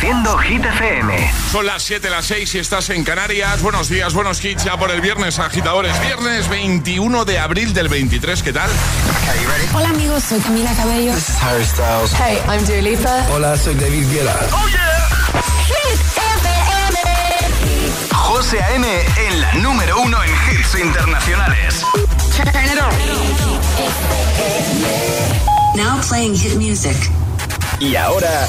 Reproduciendo Hit FM. Son las 7, las 6 y estás en Canarias. Buenos días, buenos hits ya por el viernes, agitadores. Viernes 21 de abril del 23, ¿qué tal? Hola amigos, soy Camila Cabello. This is Harry Styles. Hey, I'm Dua Lipa. Hola, soy David Guetta. ¡Oh, yeah! Hit FM. José A.M. en la número uno en hits internacionales. Turn it on. Now playing hit music. Y ahora...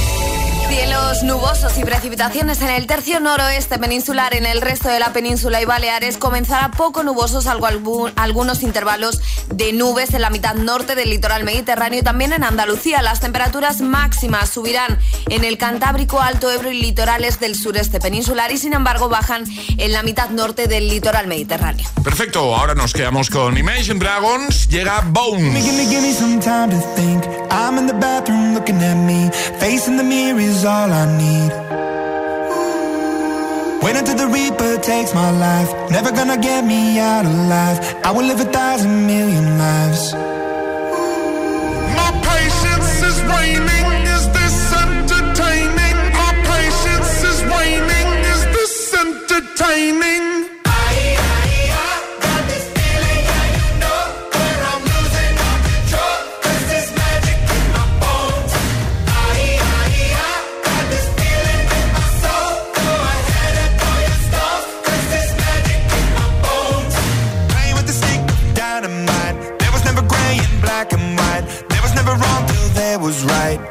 Cielos nubosos y precipitaciones en el tercio noroeste peninsular, en el resto de la península y Baleares comenzará poco nubosos, algo, algunos intervalos de nubes en la mitad norte del litoral mediterráneo y también en Andalucía. Las temperaturas máximas subirán en el Cantábrico, Alto Ebro y litorales del sureste peninsular y sin embargo bajan en la mitad norte del litoral mediterráneo. Perfecto, ahora nos quedamos con Imagine Dragons, llega Bones. Is all I need. Wait until the Reaper takes my life. Never gonna get me out alive. I will live a thousand million lives. My patience is waning. Is this entertaining? My patience is waning. Is this entertaining? Was right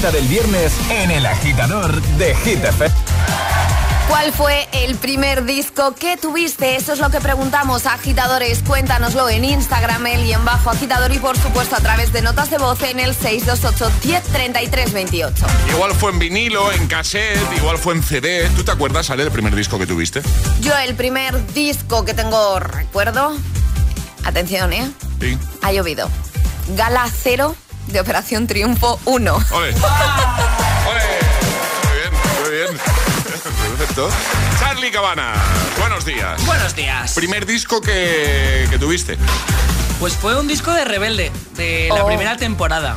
pregunta del viernes en el agitador de Hit ¿Cuál fue el primer disco que tuviste? Eso es lo que preguntamos a agitadores. Cuéntanoslo en Instagram, el y en bajo agitador y por supuesto a través de notas de voz en el 628 1033 28. Igual fue en vinilo, en cassette, igual fue en CD. ¿Tú te acuerdas, Ale, el primer disco que tuviste? Yo el primer disco que tengo recuerdo. Atención, ¿eh? Sí. Ha llovido. Gala Cero de Operación Triunfo 1. ¡Ole! ¡Ole! Muy bien, muy bien. Perfecto. Charlie Cabana, buenos días. Buenos días. Primer disco que, que tuviste. Pues fue un disco de Rebelde, de la Oh. primera temporada.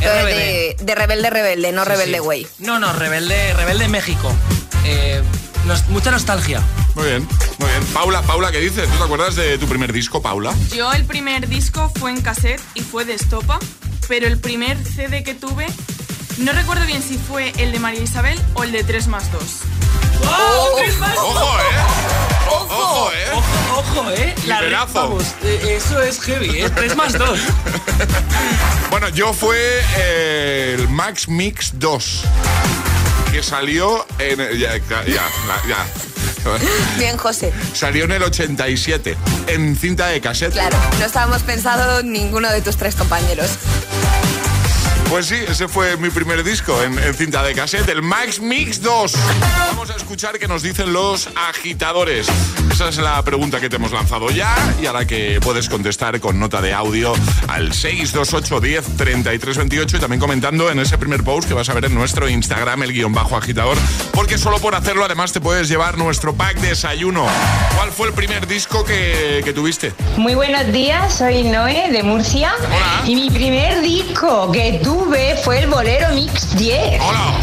De, de Rebelde Rebelde, no Sí, Rebelde sí. Way. No, no, Rebelde, Rebelde México. Eh, nos- mucha nostalgia. Muy bien, muy bien. Paula, Paula, ¿qué dices? ¿Tú te acuerdas de tu primer disco, Paula? Yo el primer disco fue en cassette y fue de Estopa, pero el primer CD que tuve, no recuerdo bien si fue el de María Isabel o el de 3 más 2. ¡Ojo, eh! ¡Ojo, eh! Ojo, ojo, eh. La re- Nivelazo. vamos, eh, eso es heavy, ¿eh? 3 más 2. Bueno, yo fue eh, el Max Mix 2. Que salió en. Ya, ya, ya, ya. Bien, José. Salió en el 87, en cinta de cassette. Claro, no estábamos pensando ninguno de tus tres compañeros. Pues sí, ese fue mi primer disco en, en cinta de cassette, el Max Mix 2. Vamos a escuchar qué nos dicen los agitadores. Esa es la pregunta que te hemos lanzado ya y a la que puedes contestar con nota de audio al 628 10 33 28 y también comentando en ese primer post que vas a ver en nuestro Instagram, el guion bajo agitador, porque solo por hacerlo además te puedes llevar nuestro pack de desayuno. ¿Cuál fue el primer disco que, que tuviste? Muy buenos días, soy Noé de Murcia. Hola. Y mi primer disco que tuve fue el Bolero Mix 10. ¡Hola!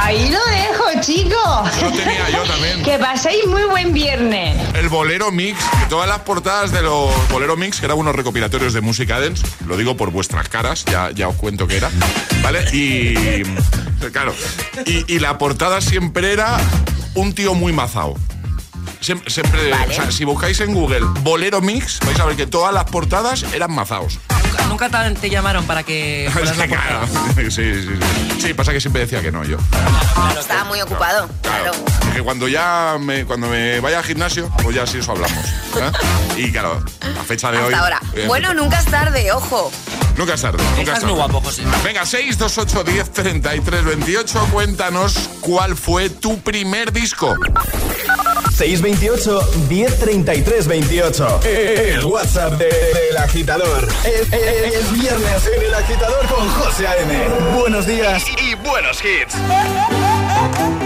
Ahí lo dejo, chicos. Tenía yo también. Que paséis muy buen viernes. El Bolero Mix, que todas las portadas de los Bolero Mix, que eran unos recopilatorios de música dance, lo digo por vuestras caras, ya, ya os cuento que era, ¿vale? Y, claro, y, y la portada siempre era un tío muy mazao. Siempre, siempre- Vale. o sea, si buscáis en Google Bolero Mix, vais a ver que todas las portadas eran mazaos. Nunca, te- te llamaron para que fueras la Claro. sí, sí, sí. Sí, pasa que siempre decía que no yo. Estaba muy ocupado. Claro. Claro. Es que cuando ya me, cuando me vaya al gimnasio, pues ya sí eso hablamos. ¿eh? Y claro, a fecha de hoy. Ahora. eh, Bueno, nunca es tarde, ojo. Nunca es tarde. Nunca Estás es muy tarde. guapo, José. Venga, 628 10 33 28. Cuéntanos cuál fue tu primer disco. 628 1033 28. El WhatsApp de- del agitador. Es, es- es viernes en el agitador con José A.M. Buenos días y, y buenos hits.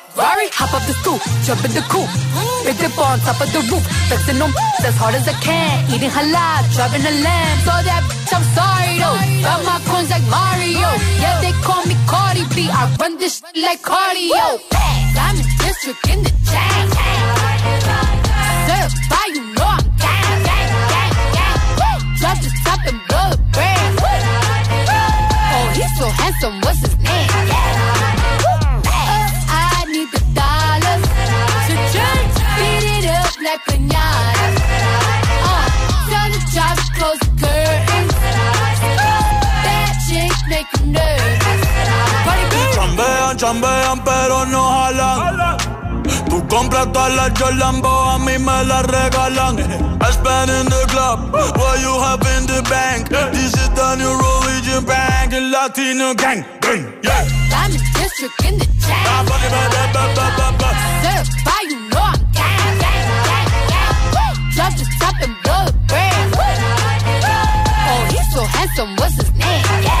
Ferrari, hop up the stoop, jump in the coupe. Big dip on top of the roof, flexing them as hard as I can. Eating halal, driving a lamb. So that bitch, I'm sorry though. Got my coins like Mario. Yeah, they call me Cardi B. I run this like cardio. Diamond district in the chain. Chambean, pero no jalan. Tú compras todas las Jordan, a mí me las regalan. I spend in the club, what you have in the bank. This is the new religion bank, and Latino gang, gang, yeah. Diamond district in the chain. Ah, ba, ba, ba, ba, ba, ba, ba. Certified, you know I'm gang, gang, gang, gang. Woo! Drop the top and blow the brand. Oh, he's so handsome, what's his name? Uh,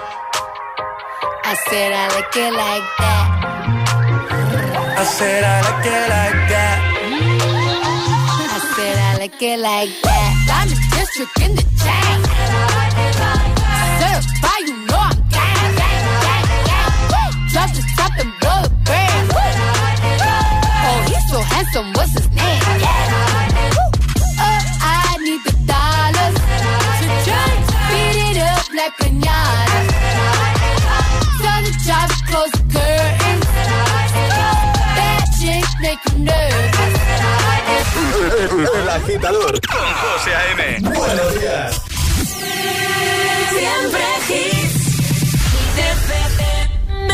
I said I like it like that. I said I like it like that. I said I like it like that. Diamond district in the chain. Certified, you know I'm gang, gang, gang, gang. Drop the top and blow the brand. Oh, he's so handsome, what's his name? Uh, I need the dollars to just beat it up like pinata. El agitador con José A.M. Buenos días. Siempre hits.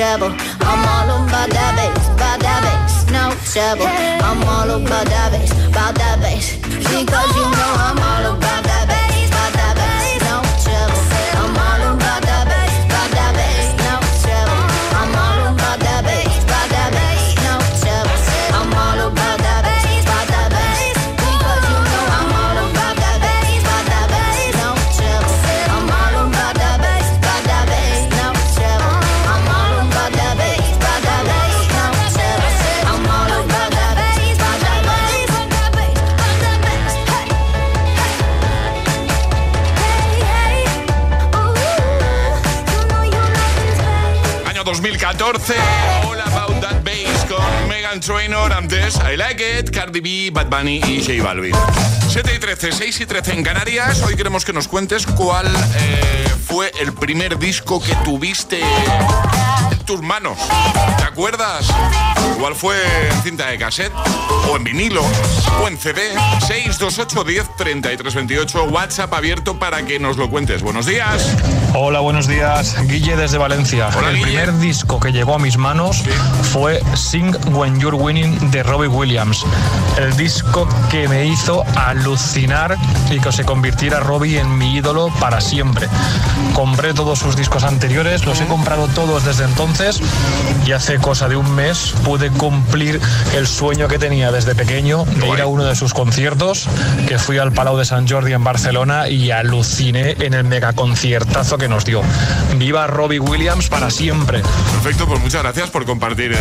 Trouble. I'm all about that bass, about that bass, no trouble. I'm all about that bass, about that bass. Because you know I'm Cardi B, Bad Bunny y J Balvin. 7 y 13, 6 y 13 en Canarias. Hoy queremos que nos cuentes cuál eh, fue el primer disco que tuviste tus manos. ¿Te acuerdas? ¿Cuál fue en cinta de cassette? ¿O en vinilo? ¿O en CD? 628 10 33 28 WhatsApp abierto para que nos lo cuentes. Buenos días. Hola, buenos días. Guille desde Valencia. Hola, el Guille. primer disco que llegó a mis manos fue Sing When You're Winning de Robbie Williams. El disco que me hizo alucinar y que se convirtiera Robbie en mi ídolo para siempre. Compré todos sus discos anteriores, los he comprado todos desde entonces y hace cosa de un mes pude cumplir el sueño que tenía desde pequeño de ir a uno de sus conciertos, que fui al Palau de San Jordi en Barcelona y aluciné en el megaconciertazo que nos dio. Viva Robbie Williams para siempre. Perfecto, pues muchas gracias por compartir eh,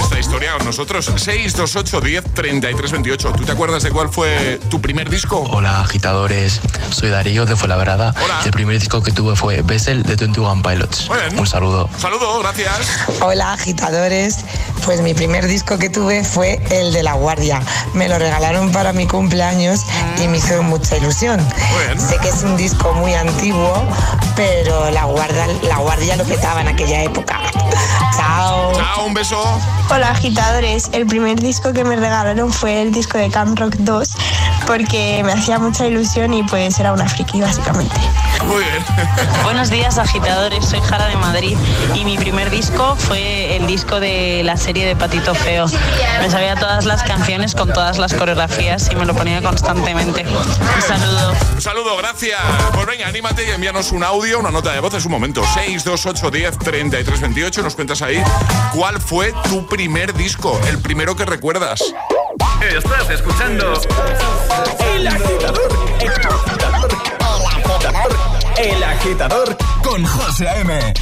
esta historia con nosotros. 628 10 33 28. ¿Tú te acuerdas de cuál fue tu primer disco? Hola agitadores, soy Darío de Fuenlabrada. El primer disco que tuve fue Bessel de 21 Pilots. Un saludo. Saludo, gracias. Hola agitadores, pues mi primer disco que tuve fue el de La Guardia. Me lo regalaron para mi cumpleaños y me hizo mucha ilusión. Sé que es un disco muy antiguo, pero La Guardia, la guardia lo petaba en aquella época. Chao. Chao, un beso. Hola agitadores, el primer disco que me regalaron fue el disco de Camp Rock 2 porque me hacía mucha ilusión y pues era una friki básicamente. Muy bien. Buenos días agitadores, soy Jara de Madrid y mi primer disco fue el disco de la serie de Patito Feo. Me sabía todas las canciones con todas las coreografías y me lo ponía constantemente. Un saludo. Un saludo, gracias. Pues venga, anímate y envíanos un audio, una nota de voz en su momento. 628 10 33 28. Nos cuentas ahí cuál fue tu primer disco, el primero que recuerdas. Estás escuchando El agitador, el agitador, el agitador el agitador con José M.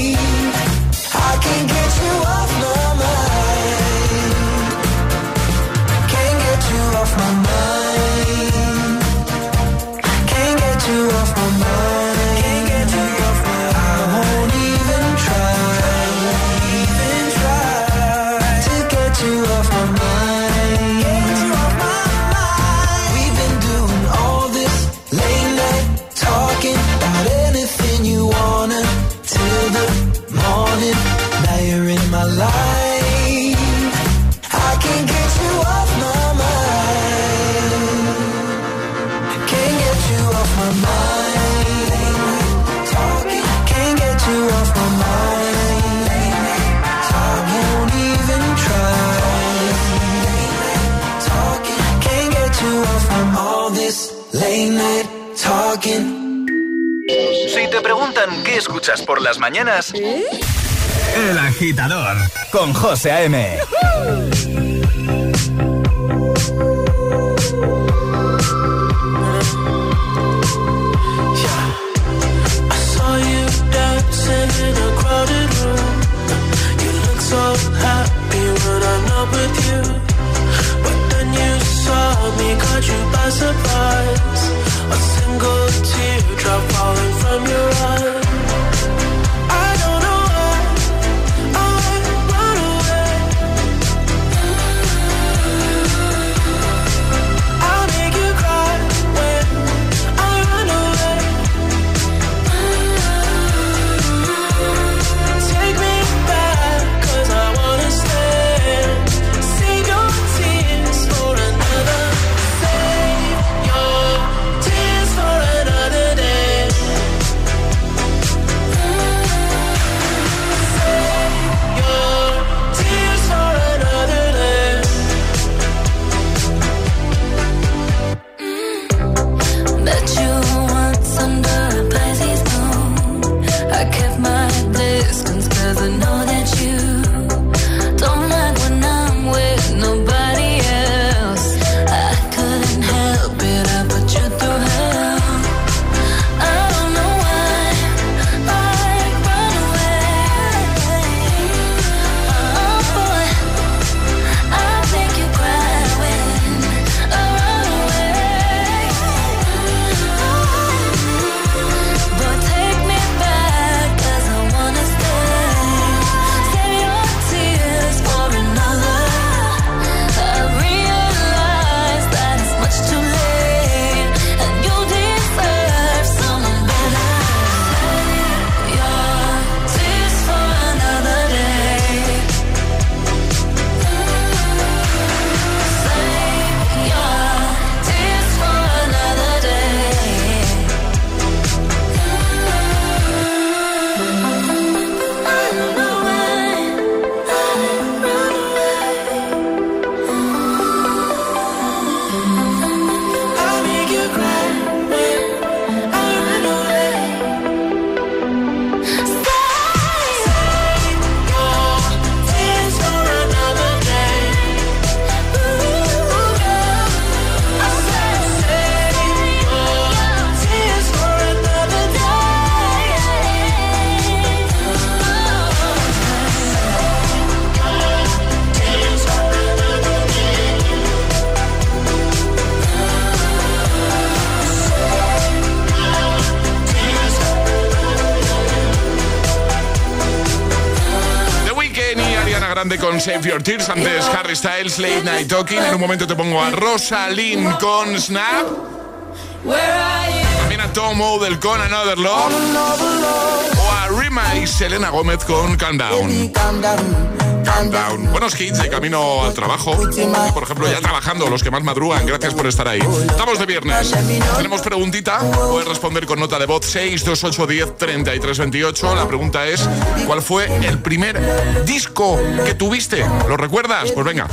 I can get escuchas por las mañanas. El agitador con José A.M. A single falling from. Grande con Save Your Tears. Antes Harry Styles, Late Night Talking. En un momento te pongo a Rosalind con Snap. También a Tom Odell con Another Love. O a Rima y Selena Gómez con Calm Down. Buenos hits de camino al trabajo. Por ejemplo, ya trabajando, los que más madrugan. Gracias por estar ahí. Estamos de viernes. Tenemos preguntita. Puedes responder con nota de voz 62810 3328. La pregunta es: ¿cuál fue el primer disco que tuviste? ¿Lo recuerdas? Pues venga.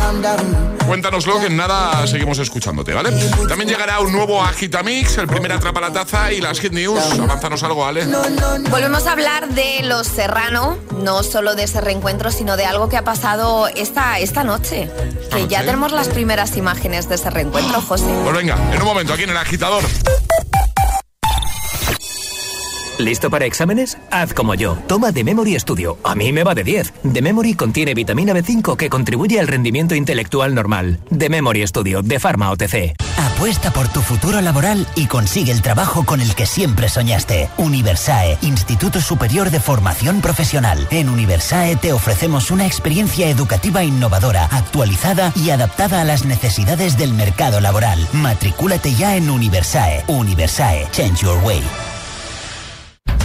Cuéntanoslo que en nada seguimos escuchándote, ¿vale? También llegará un nuevo Agitamix, el primer atrapa la taza y las hit news. Avanzanos algo, Ale. Volvemos a hablar de Los Serrano, no solo de ese reencuentro, sino de algo que ha pasado esta, esta noche. Que ya tenemos las primeras imágenes de ese reencuentro, José. Pues venga, en un momento, aquí en el agitador. ¿Listo para exámenes? Haz como yo. Toma The Memory Studio. A mí me va de 10. The Memory contiene vitamina B5 que contribuye al rendimiento intelectual normal. The Memory Studio de Pharma OTC. Apuesta por tu futuro laboral y consigue el trabajo con el que siempre soñaste. Universae, Instituto Superior de Formación Profesional. En Universae te ofrecemos una experiencia educativa innovadora, actualizada y adaptada a las necesidades del mercado laboral. Matricúlate ya en Universae. Universae, Change Your Way.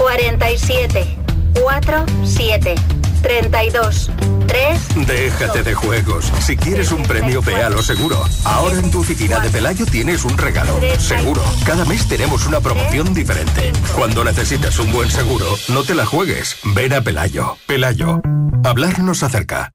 47, 4, 7, 32, 3. Déjate de juegos. Si quieres un premio, ve a lo seguro. Ahora en tu oficina de Pelayo tienes un regalo. Seguro. Cada mes tenemos una promoción diferente. Cuando necesites un buen seguro, no te la juegues. Ven a Pelayo. Pelayo. Hablarnos acerca.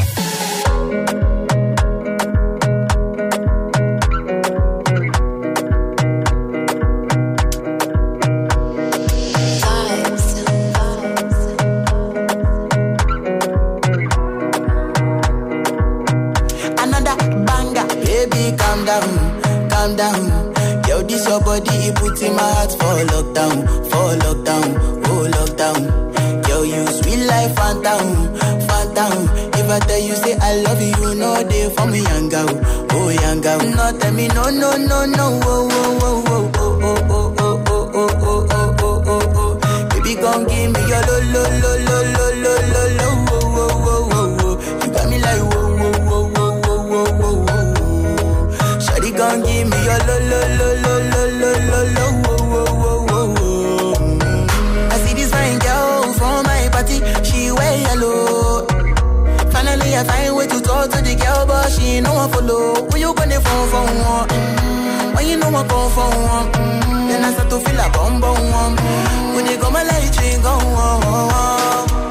talk to the girl, but she ain't no one follow. When you gonna phone for one? Mm-hmm. When you know I come for one? Mm-hmm. Then I start to feel a bum bum one. When you come, I let you go. Oh, oh, oh.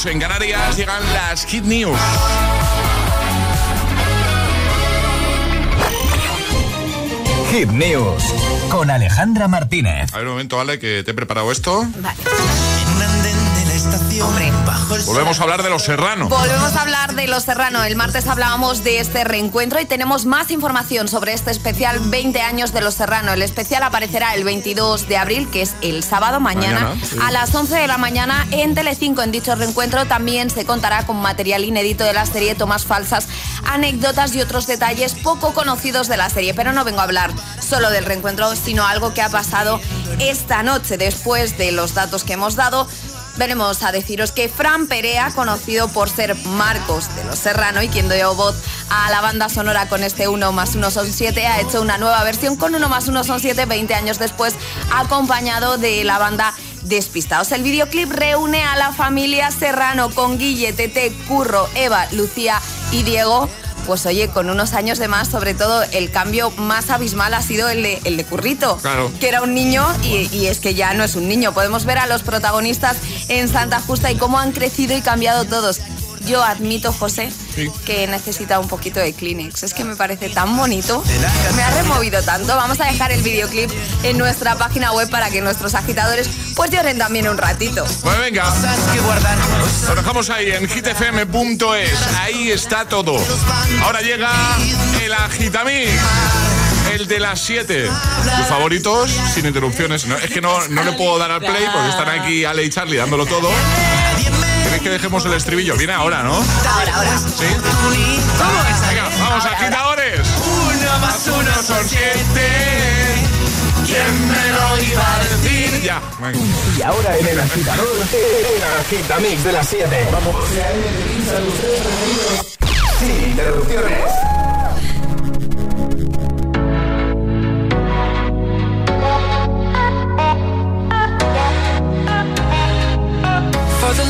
7.31 hora menos en Canarias. Llegan las Hit News. Hit News con Alejandra Martínez. A ver un momento, Ale, que te he preparado esto. Vale. Hombre. Volvemos a hablar de los serranos. Volvemos a hablar de Los Serrano. El martes hablábamos de este reencuentro y tenemos más información sobre este especial 20 años de Los Serrano. El especial aparecerá el 22 de abril, que es el sábado mañana, Mañana, sí. a las 11 de la mañana en Telecinco. En dicho reencuentro también se contará con material inédito de la serie, tomas falsas, anécdotas y otros detalles poco conocidos de la serie. Pero no vengo a hablar solo del reencuentro, sino algo que ha pasado esta noche después de los datos que hemos dado. Venimos a deciros que Fran Perea, conocido por ser Marcos de los Serrano y quien dio voz a la banda sonora con este 1 más 1 son 7, ha hecho una nueva versión con 1 más 1 son 7, 20 años después, acompañado de la banda Despistados. El videoclip reúne a la familia Serrano con Guille, Tete, Curro, Eva, Lucía y Diego. Pues oye, con unos años de más, sobre todo el cambio más abismal ha sido el de, el de Currito Claro. que era un niño y, y es que ya no es un niño. Podemos ver a los protagonistas en Santa Justa y cómo han crecido y cambiado todos. Yo admito, José, Sí. que necesita un poquito de Kleenex. Es que me parece tan bonito. Me ha removido tanto. Vamos a dejar el videoclip en nuestra página web para que nuestros agitadores pues lloren también un ratito. Pues venga. Lo dejamos ahí en hitfm.es. Ahí está todo. Ahora llega el Agitamix. El de las 7. Tus favoritos sin interrupciones. No, es que no, no le puedo dar al play porque están aquí Ale y Charlie dándolo todo. ¿Queréis que dejemos el estribillo? Viene ahora, ¿no? Ahora, ahora. ¿Sí? Venga, vamos, agitadores. Uno más uno son siete. ¿Quién me lo iba a decir? Ya, venga. Y ahora en el agitador, el agitamix de las 7. Vamos. Sin interrupciones.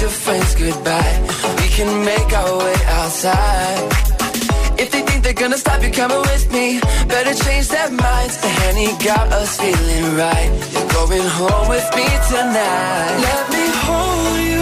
your friends goodbye. We can make our way outside. If they think they're gonna stop you coming with me, better change their minds. The Henny got us feeling right. You're going home with me tonight. Let me hold you,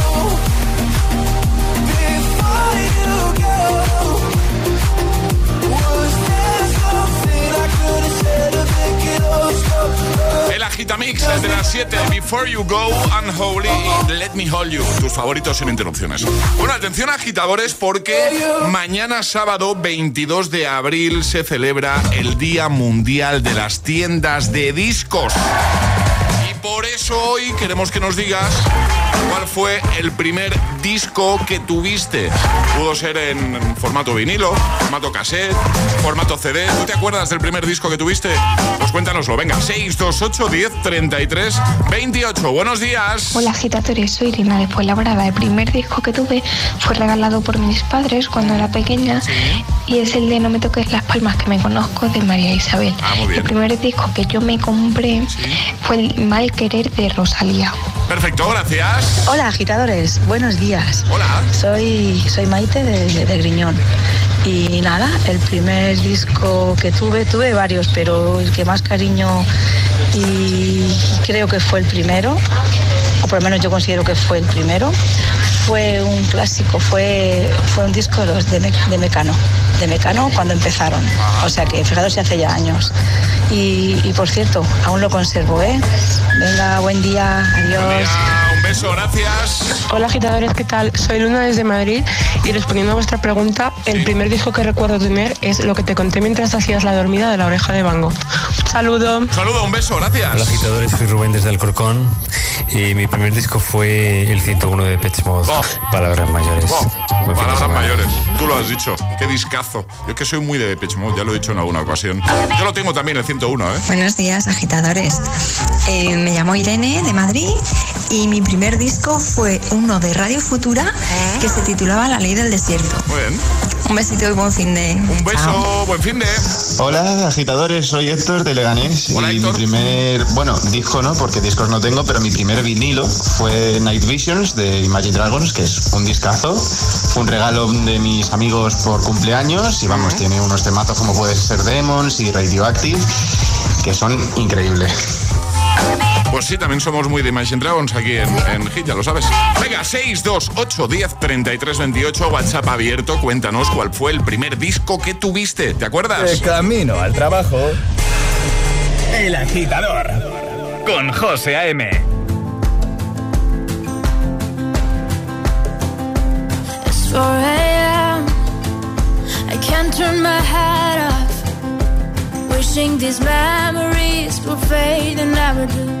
Agitamix desde las 7, Before You Go, Unholy Let Me Hold You, tus favoritos sin interrupciones. Bueno, atención agitadores porque mañana sábado 22 de abril se celebra el Día Mundial de las Tiendas de Discos. Por eso hoy queremos que nos digas cuál fue el primer disco que tuviste. Pudo ser en formato vinilo, formato cassette, formato CD. ¿Tú te acuerdas del primer disco que tuviste? Pues cuéntanoslo, venga. 628 10 33 28. Buenos días. Hola agitadores, soy Irina de Fuenlabrada. El primer disco que tuve fue regalado por mis padres cuando era pequeña y es el de No me toques las palmas que me conozco de María Isabel. Ah, muy bien. El primer disco que yo me compré fue el Mal Querer de Rosalía. Perfecto, gracias. Hola agitadores, buenos días. Hola. Soy, soy Maite de, de Griñón. Y nada, el primer disco que tuve, tuve varios, pero el que más cariño y creo que fue el primero, o por lo menos yo considero que fue el primero, fue un clásico, fue, fue un disco de los de, Me- de Mecano, de Mecano cuando empezaron. O sea que fijaros hace ya años. Y, y por cierto, aún lo conservo, ¿eh? Venga, buen día, adiós. Beso, gracias. Hola agitadores, ¿qué tal? Soy Luna desde Madrid y respondiendo a vuestra pregunta, el primer disco que recuerdo tener es lo que te conté mientras hacías la dormida de la oreja de Bango. Saludo. Un saludo, un beso, gracias. Hola agitadores, soy Rubén desde Alcorcón y mi primer disco fue el 101 de Pet Mod, Palabras Mayores. De Palabras mayores. Tú lo has dicho. Qué discazo. Yo que soy muy de Depeche Mode, ya lo he dicho en alguna ocasión. Yo lo tengo también el 101, ¿eh? Buenos días, agitadores. Eh, me llamo Irene de Madrid y mi primer disco fue uno de Radio Futura que se titulaba La Ley del Desierto. Muy bien. Un besito y buen fin de. Un beso, buen fin de. Hola agitadores, soy Héctor de Leganés y mi primer, bueno, disco no, porque discos no tengo, pero mi primer vinilo fue Night Visions de Imagine Dragons, que es un discazo, fue un regalo de mis amigos por cumpleaños y vamos, tiene unos temazos como puede ser Demons y Radioactive, que son increíbles. Pues sí, también somos muy de Imagine Dragons aquí en, en Hit, ya lo sabes. Venga, 628 10 33 28, WhatsApp abierto. Cuéntanos cuál fue el primer disco que tuviste. ¿Te acuerdas? De camino al trabajo. El agitador. Con José A.M. It's 4 a.m. I can't turn my head off. Wishing these memories will fade and never do.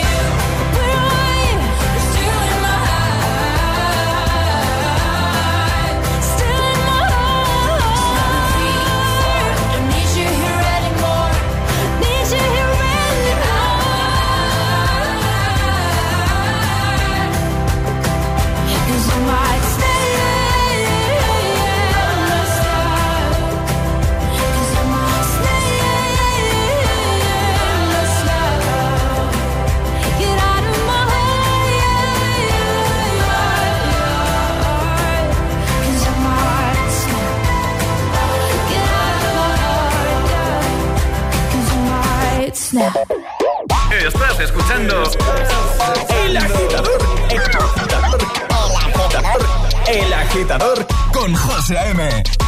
Estás escuchando El Agitador. El Agitador. El Agitador. El Agitador con José M.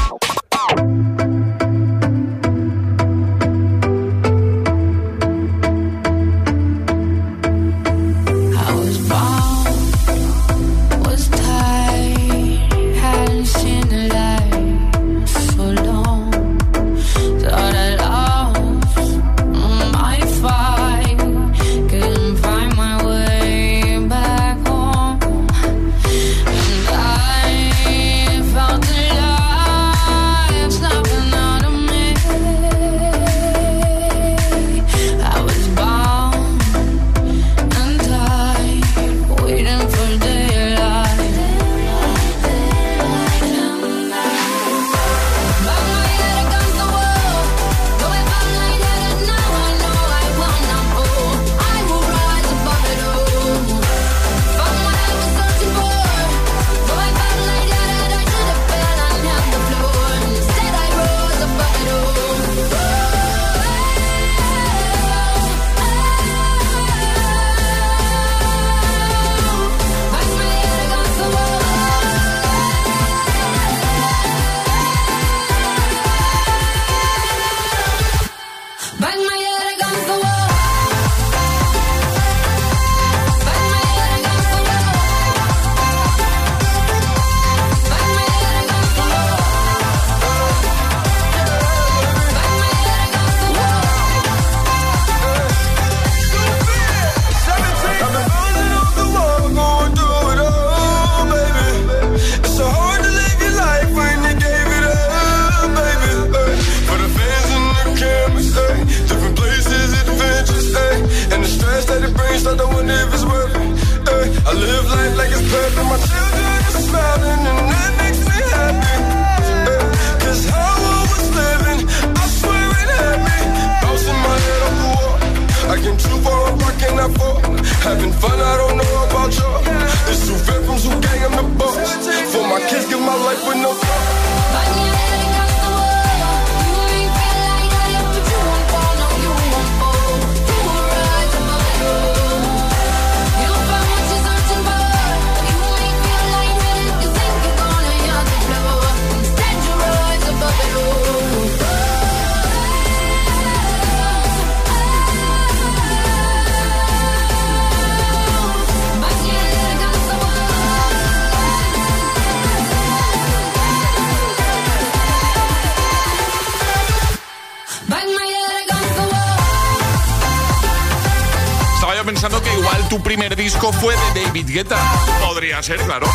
ser, claro.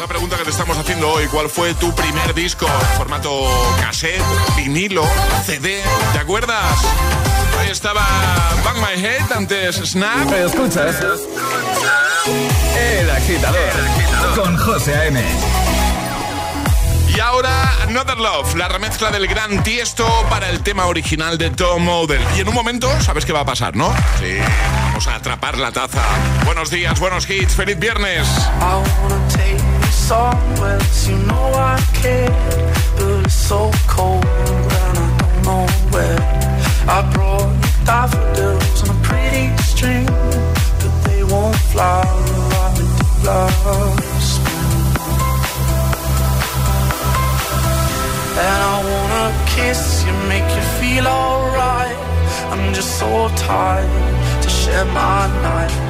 La pregunta que te estamos haciendo hoy, ¿cuál fue tu primer disco? Formato cassette, vinilo, CD, ¿te acuerdas? Ahí estaba Bang My Head, antes Snap. ¿Escuchas? El agitador, con José A.M. Y ahora Another Love, la remezcla del gran tiesto para el tema original de Tom Model. Y en un momento, ¿sabes qué va a pasar, no? Sí, vamos a atrapar la taza Buenos días, buenos hits, feliz viernes. I wanna take me software, you know I care, but it's so cold and I don't know where. I brought it on a pretty string, but they won't fly I'm just so tired to share my knife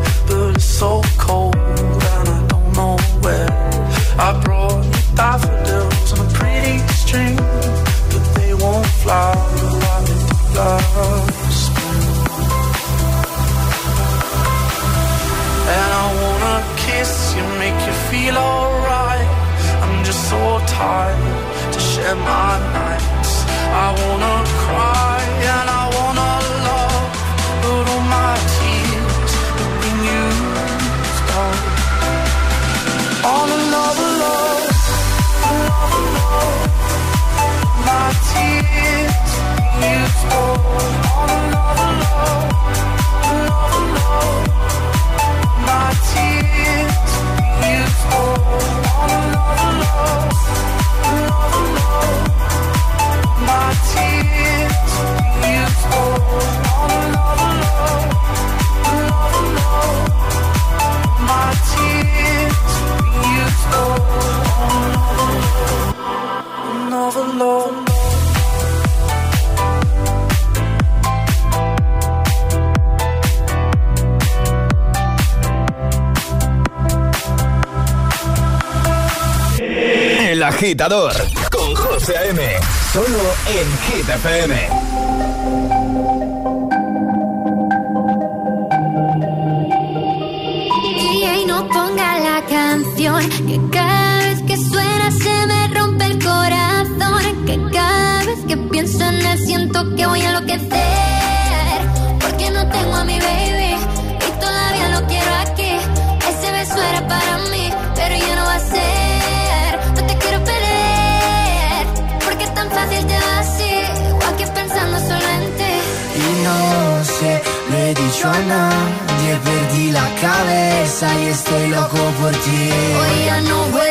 tired to share my nights. I wanna cry and I wanna love, but all my tears have been used oh. up on agitador con José A.M. Solo en Hit FM. Y no ponga la canción que cada vez que suena se me rompe el corazón. Que cada vez que pienso en él siento que voy a enloquecer. Lo he dicho a nadie, perdí la cabeza y estoy loco por ti. Hoy ya no vuelan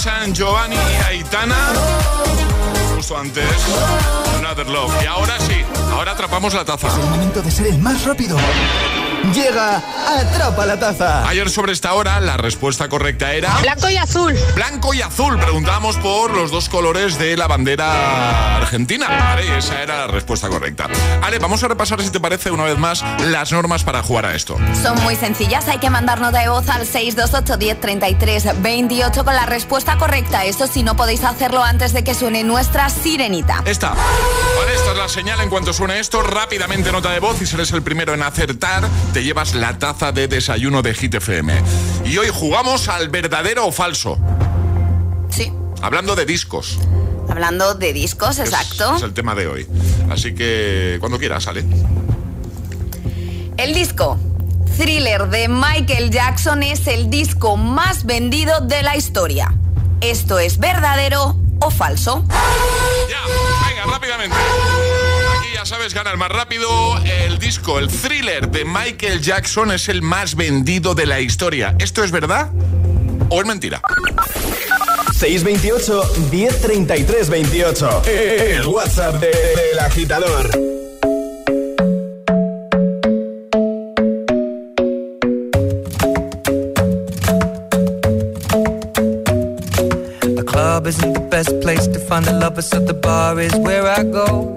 San Giovanni y Aitana. Justo antes, Another Love. Y ahora sí, ahora atrapamos la taza. Es el momento de ser el más rápido. Llega Atrapa la Taza. Ayer sobre esta hora la respuesta correcta era... Blanco y azul. Blanco y azul. Preguntábamos por los dos colores de la bandera argentina. Vale, esa era la respuesta correcta. Ale, vamos a repasar, si te parece, una vez más, las normas para jugar a esto. Son muy sencillas, hay que mandar nota de voz al 628 10 33 28 con la respuesta correcta. Esto si no podéis hacerlo antes de que suene nuestra Sirenita. Esta. Vale, esta es la señal. En cuanto suene esto, rápidamente nota de voz y si eres el primero en acertar, te llevas la taza de desayuno de Hit FM. Y hoy jugamos al verdadero o falso. Sí. Hablando de discos. Hablando de discos, exacto. Es el tema de hoy. Así que cuando quieras, sale. El disco Thriller de Michael Jackson es el disco más vendido de la historia. ¿Esto es verdadero o falso? Ya, venga, rápidamente. Ya sabes, gana el más rápido. El disco, el thriller de Michael Jackson es el más vendido de la historia. ¿Esto es verdad o es mentira? 628 1033 28. El WhatsApp de- del agitador. The club isn't the best place to find the lovers, so the bar is where I go.